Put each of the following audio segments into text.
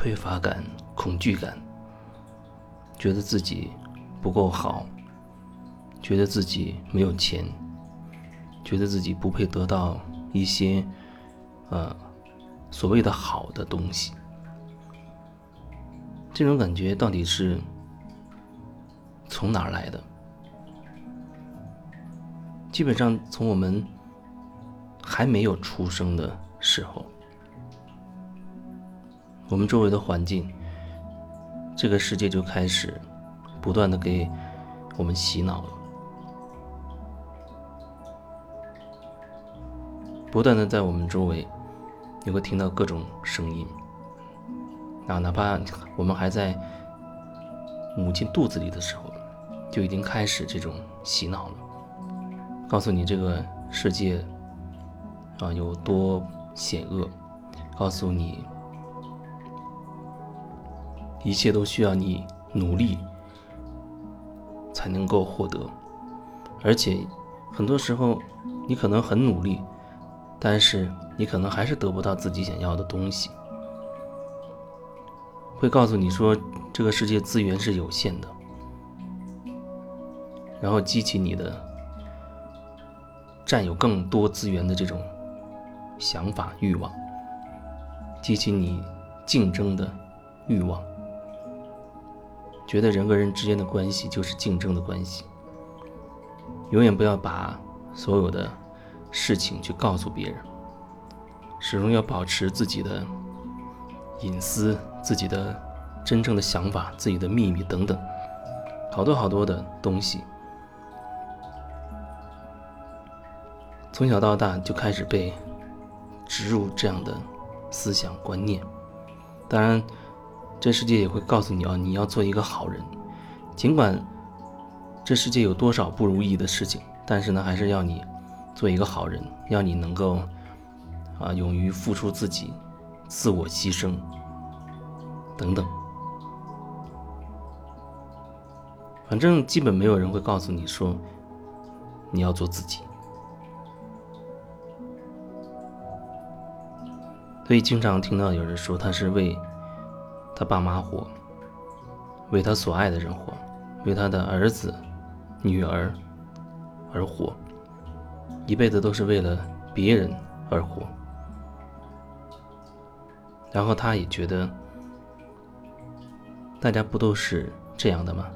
匮乏感、恐惧感，觉得自己不够好，觉得自己没有钱，觉得自己不配得到一些，呃，所谓的好的东西。这种感觉到底是从哪儿来的？基本上从我们还没有出生的时候。我们周围的环境，这个世界就开始不断的给我们洗脑了，不断的在我们周围，你会听到各种声音，啊，哪怕我们还在母亲肚子里的时候，就已经开始这种洗脑了，告诉你这个世界啊有多险恶，告诉你。一切都需要你努力才能够获得，而且很多时候你可能很努力，但是你可能还是得不到自己想要的东西。会告诉你说这个世界资源是有限的，然后激起你的占有更多资源的这种想法欲望，激起你竞争的欲望。觉得人和人之间的关系就是竞争的关系，永远不要把所有的事情去告诉别人，始终要保持自己的隐私、自己的真正的想法、自己的秘密等等，好多好多的东西，从小到大就开始被植入这样的思想观念，当然。这世界也会告诉你啊，你要做一个好人，尽管这世界有多少不如意的事情，但是呢，还是要你做一个好人，要你能够啊，勇于付出自己，自我牺牲等等。反正基本没有人会告诉你说你要做自己，所以经常听到有人说他是为。他爸妈活，为他所爱的人活，为他的儿子、女儿而活，一辈子都是为了别人而活。然后他也觉得，大家不都是这样的吗？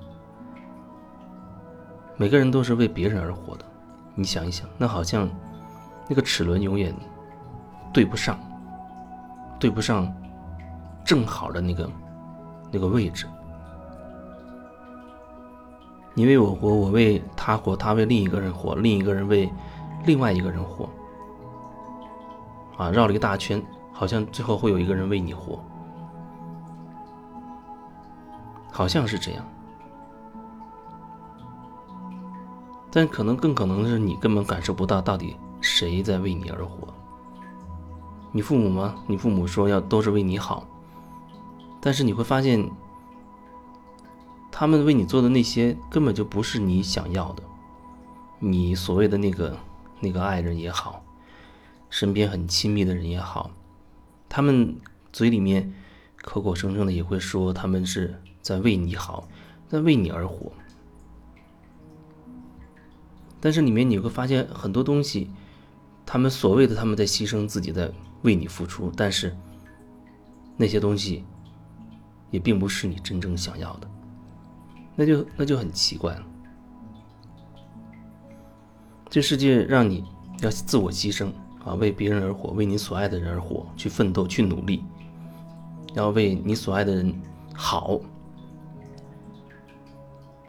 每个人都是为别人而活的。你想一想，那好像那个齿轮永远对不上，对不上。正好的那个那个位置，你为我活，我为他活，他为另一个人活，另一个人为另外一个人活，啊，绕了一个大圈，好像最后会有一个人为你活，好像是这样，但可能更可能是你根本感受不到到底谁在为你而活。你父母吗？你父母说要都是为你好。但是你会发现，他们为你做的那些根本就不是你想要的。你所谓的那个那个爱人也好，身边很亲密的人也好，他们嘴里面口口声声的也会说他们是在为你好，在为你而活。但是里面你会发现很多东西，他们所谓的他们在牺牲自己，在为你付出，但是那些东西。也并不是你真正想要的，那就那就很奇怪了。这世界让你要自我牺牲啊，为别人而活，为你所爱的人而活，去奋斗，去努力，要为你所爱的人好。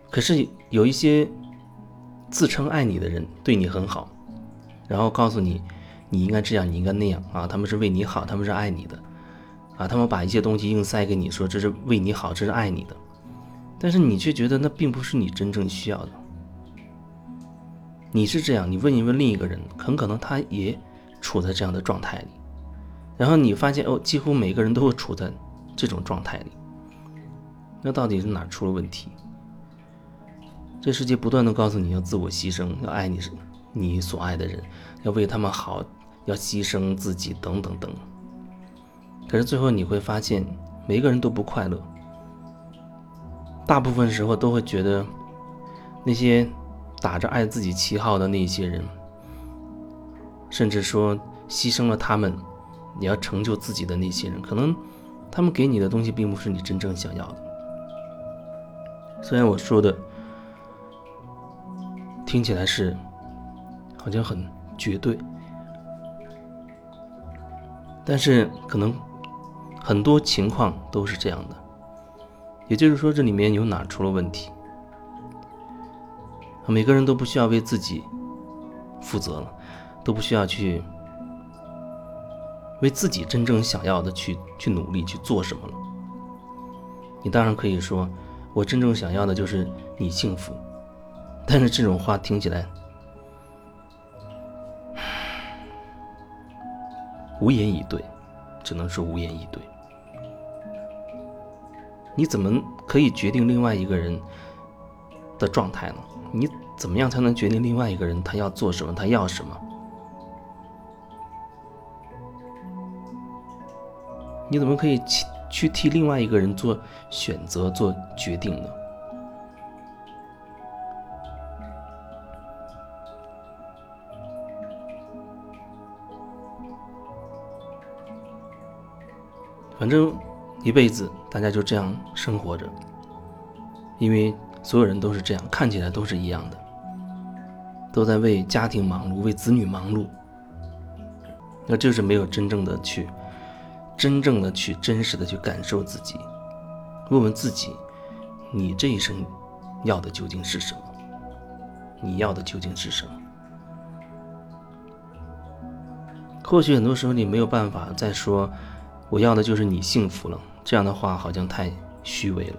可是有一些自称爱你的人对你很好，然后告诉你你应该这样，你应该那样啊，他们是为你好，他们是爱你的。啊，他们把一些东西硬塞给你，说这是为你好，这是爱你的，但是你却觉得那并不是你真正需要的。你是这样，你问一问另一个人，很可能他也处在这样的状态里，然后你发现哦，几乎每个人都会处在这种状态里。那到底是哪出了问题？这世界不断的告诉你要自我牺牲，要爱你你所爱的人，要为他们好，要牺牲自己等等等。可是最后你会发现，每个人都不快乐，大部分时候都会觉得那些打着爱自己旗号的那些人，甚至说牺牲了他们，你要成就自己的那些人，可能他们给你的东西并不是你真正想要的。虽然我说的听起来是好像很绝对，但是可能。很多情况都是这样的，也就是说，这里面有哪出了问题？每个人都不需要为自己负责了，都不需要去为自己真正想要的去去努力去做什么了。你当然可以说，我真正想要的就是你幸福，但是这种话听起来 无言以对，只能说无言以对。你怎么可以决定另外一个人的状态呢？你怎么样才能决定另外一个人他要做什么，他要什么？你怎么可以去去替另外一个人做选择、做决定呢？反正。一辈子，大家就这样生活着，因为所有人都是这样，看起来都是一样的，都在为家庭忙碌，为子女忙碌，那就是没有真正的去，真正的去真实的去感受自己，问问自己，你这一生要的究竟是什么？你要的究竟是什么？或许很多时候你没有办法再说，我要的就是你幸福了。这样的话好像太虚伪了。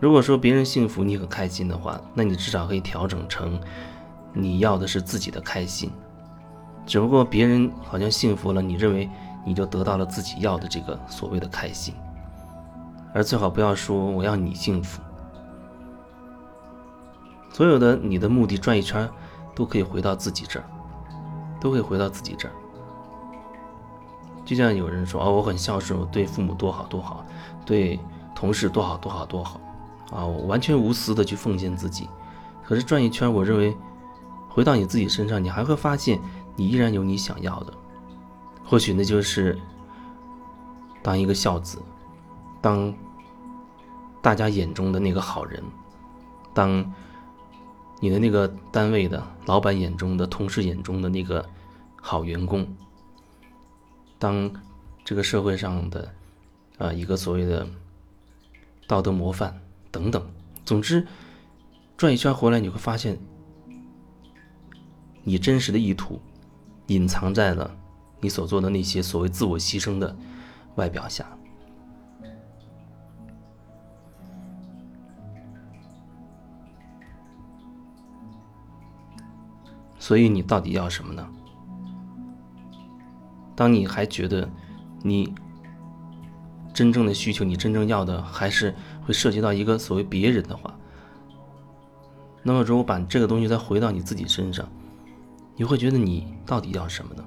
如果说别人幸福，你很开心的话，那你至少可以调整成，你要的是自己的开心。只不过别人好像幸福了，你认为你就得到了自己要的这个所谓的开心。而最好不要说我要你幸福。所有的你的目的转一圈，都可以回到自己这儿，都可以回到自己这儿。就像有人说哦，我很孝顺，我对父母多好多好，对同事多好多好多好，啊，我完全无私的去奉献自己。可是转一圈，我认为回到你自己身上，你还会发现你依然有你想要的。或许那就是当一个孝子，当大家眼中的那个好人，当你的那个单位的老板眼中的、同事眼中的那个好员工。当这个社会上的啊一个所谓的道德模范等等，总之转一圈回来，你会发现你真实的意图隐藏在了你所做的那些所谓自我牺牲的外表下。所以你到底要什么呢？当你还觉得你真正的需求，你真正要的还是会涉及到一个所谓别人的话，那么如果把这个东西再回到你自己身上，你会觉得你到底要什么呢？